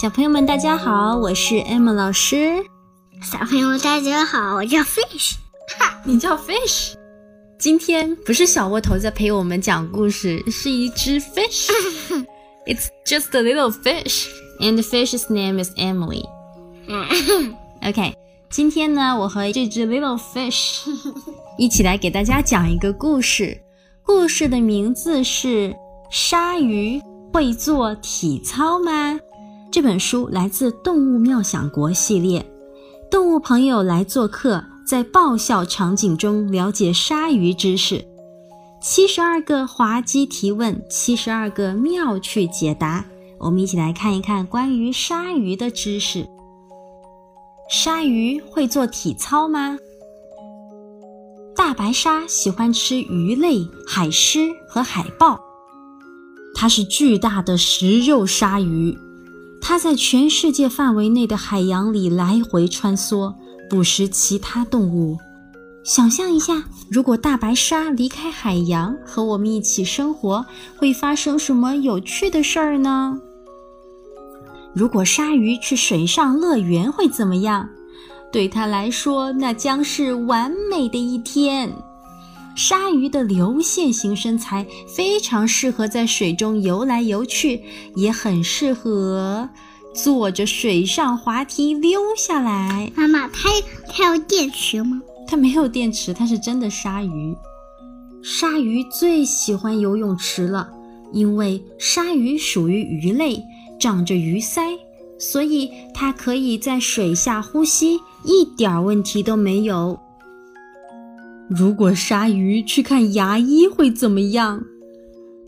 小朋友们，大家好，我是 Emma 老师。小朋友大家好，我叫 Fish。哈你叫 Fish？今天不是小窝头在陪我们讲故事，是一只 fish。It's just a little fish, and the fish's name is Emily. OK，今天呢，我和这只 little fish 一起来给大家讲一个故事。故事的名字是《鲨鱼会做体操吗》。这本书来自《动物妙想国》系列。动物朋友来做客，在爆笑场景中了解鲨鱼知识。七十二个滑稽提问，七十二个妙趣解答。我们一起来看一看关于鲨鱼的知识。鲨鱼会做体操吗？大白鲨喜欢吃鱼类、海狮和海豹。它是巨大的食肉鲨鱼，它在全世界范围内的海洋里来回穿梭，捕食其他动物。想象一下，如果大白鲨离开海洋和我们一起生活，会发生什么有趣的事儿呢？如果鲨鱼去水上乐园会怎么样？对他来说，那将是完美的一天。鲨鱼的流线型身材非常适合在水中游来游去，也很适合坐着水上滑梯溜下来。妈妈，它它有电池吗？它没有电池，它是真的鲨鱼。鲨鱼最喜欢游泳池了，因为鲨鱼属于鱼类，长着鱼鳃，所以它可以在水下呼吸。一点问题都没有。如果鲨鱼去看牙医会怎么样？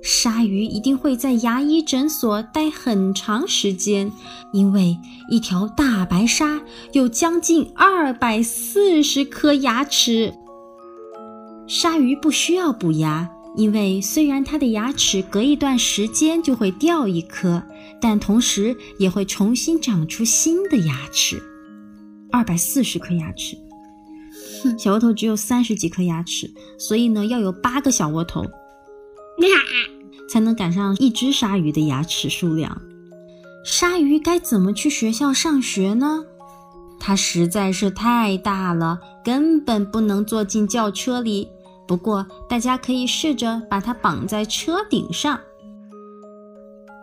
鲨鱼一定会在牙医诊所待很长时间，因为一条大白鲨有将近二百四十颗牙齿。鲨鱼不需要补牙，因为虽然它的牙齿隔一段时间就会掉一颗，但同时也会重新长出新的牙齿。二百四十颗牙齿，小窝头只有三十几颗牙齿，所以呢，要有八个小窝头，才能赶上一只鲨鱼的牙齿数量。鲨鱼该怎么去学校上学呢？它实在是太大了，根本不能坐进轿车里。不过，大家可以试着把它绑在车顶上。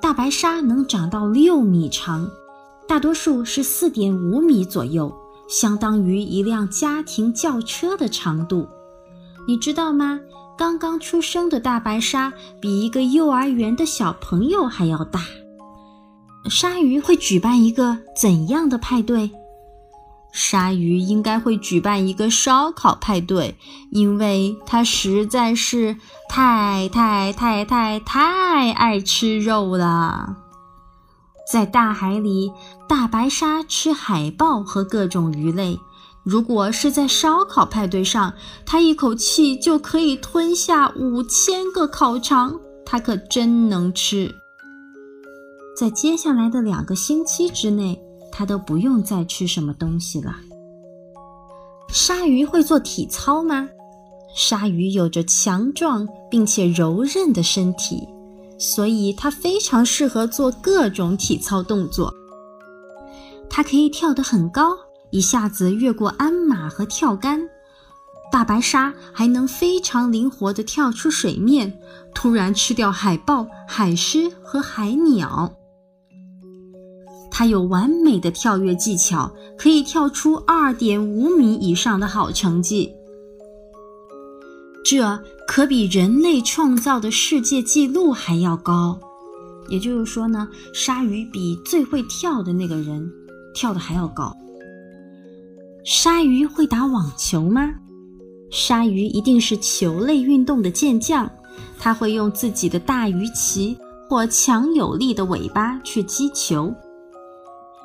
大白鲨能长到六米长。大多数是四点五米左右，相当于一辆家庭轿车的长度。你知道吗？刚刚出生的大白鲨比一个幼儿园的小朋友还要大。鲨鱼会举办一个怎样的派对？鲨鱼应该会举办一个烧烤派对，因为它实在是太太太太太爱吃肉了。在大海里，大白鲨吃海豹和各种鱼类。如果是在烧烤派对上，它一口气就可以吞下五千个烤肠，它可真能吃。在接下来的两个星期之内，它都不用再吃什么东西了。鲨鱼会做体操吗？鲨鱼有着强壮并且柔韧的身体。所以它非常适合做各种体操动作。它可以跳得很高，一下子越过鞍马和跳杆。大白鲨还能非常灵活地跳出水面，突然吃掉海豹、海狮和海鸟。它有完美的跳跃技巧，可以跳出二点五米以上的好成绩。这可比人类创造的世界纪录还要高，也就是说呢，鲨鱼比最会跳的那个人跳的还要高。鲨鱼会打网球吗？鲨鱼一定是球类运动的健将，它会用自己的大鱼鳍或强有力的尾巴去击球。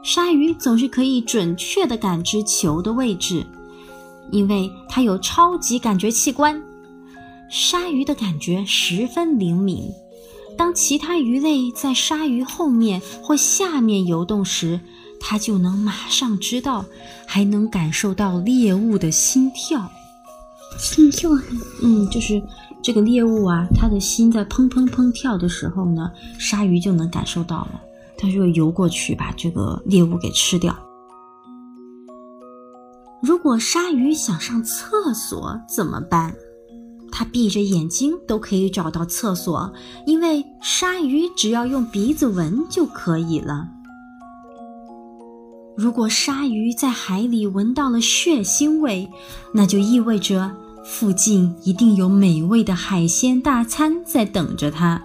鲨鱼总是可以准确地感知球的位置，因为它有超级感觉器官。鲨鱼的感觉十分灵敏，当其他鱼类在鲨鱼后面或下面游动时，它就能马上知道，还能感受到猎物的心跳。心跳？嗯，就是这个猎物啊，它的心在砰砰砰跳的时候呢，鲨鱼就能感受到了，它就游过去把这个猎物给吃掉。如果鲨鱼想上厕所怎么办？它闭着眼睛都可以找到厕所，因为鲨鱼只要用鼻子闻就可以了。如果鲨鱼在海里闻到了血腥味，那就意味着附近一定有美味的海鲜大餐在等着它。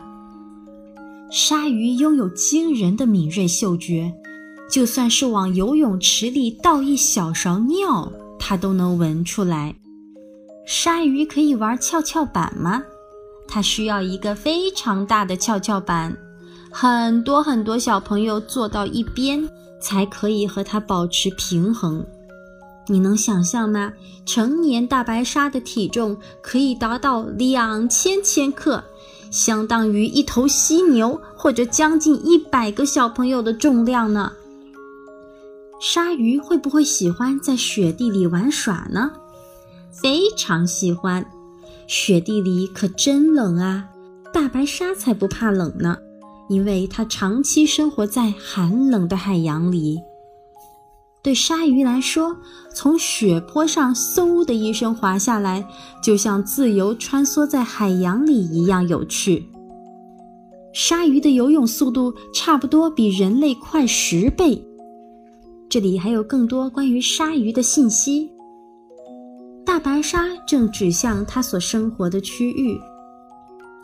鲨鱼拥有惊人的敏锐嗅觉。就算是往游泳池里倒一小勺尿，它都能闻出来。鲨鱼可以玩跷跷板吗？它需要一个非常大的跷跷板，很多很多小朋友坐到一边才可以和它保持平衡。你能想象吗？成年大白鲨的体重可以达到两千千克，相当于一头犀牛或者将近一百个小朋友的重量呢。鲨鱼会不会喜欢在雪地里玩耍呢？非常喜欢，雪地里可真冷啊！大白鲨才不怕冷呢，因为它长期生活在寒冷的海洋里。对鲨鱼来说，从雪坡上嗖的一声滑下来，就像自由穿梭在海洋里一样有趣。鲨鱼的游泳速度差不多比人类快十倍。这里还有更多关于鲨鱼的信息。大白鲨正指向它所生活的区域。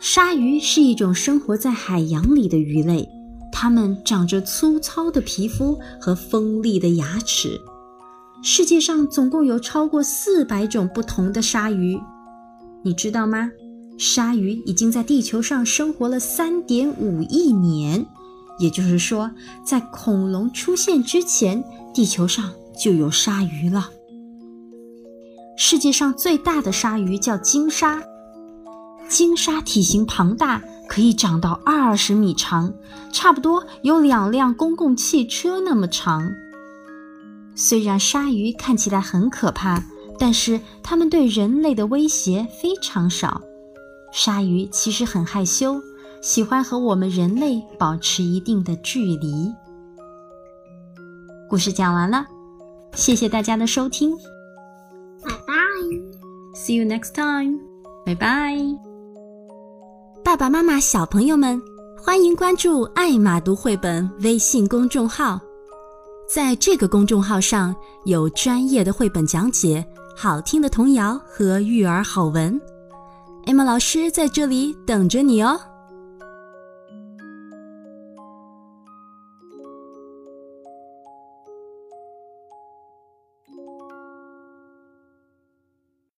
鲨鱼是一种生活在海洋里的鱼类，它们长着粗糙的皮肤和锋利的牙齿。世界上总共有超过四百种不同的鲨鱼，你知道吗？鲨鱼已经在地球上生活了三点五亿年。也就是说，在恐龙出现之前，地球上就有鲨鱼了。世界上最大的鲨鱼叫鲸鲨，鲸鲨体型庞大，可以长到二十米长，差不多有两辆公共汽车那么长。虽然鲨鱼看起来很可怕，但是它们对人类的威胁非常少。鲨鱼其实很害羞。喜欢和我们人类保持一定的距离。故事讲完了，谢谢大家的收听，，See you next time，拜拜。爸爸妈妈、小朋友们，欢迎关注“爱马读绘本”微信公众号，在这个公众号上有专业的绘本讲解、好听的童谣和育儿好文，艾玛老师在这里等着你哦。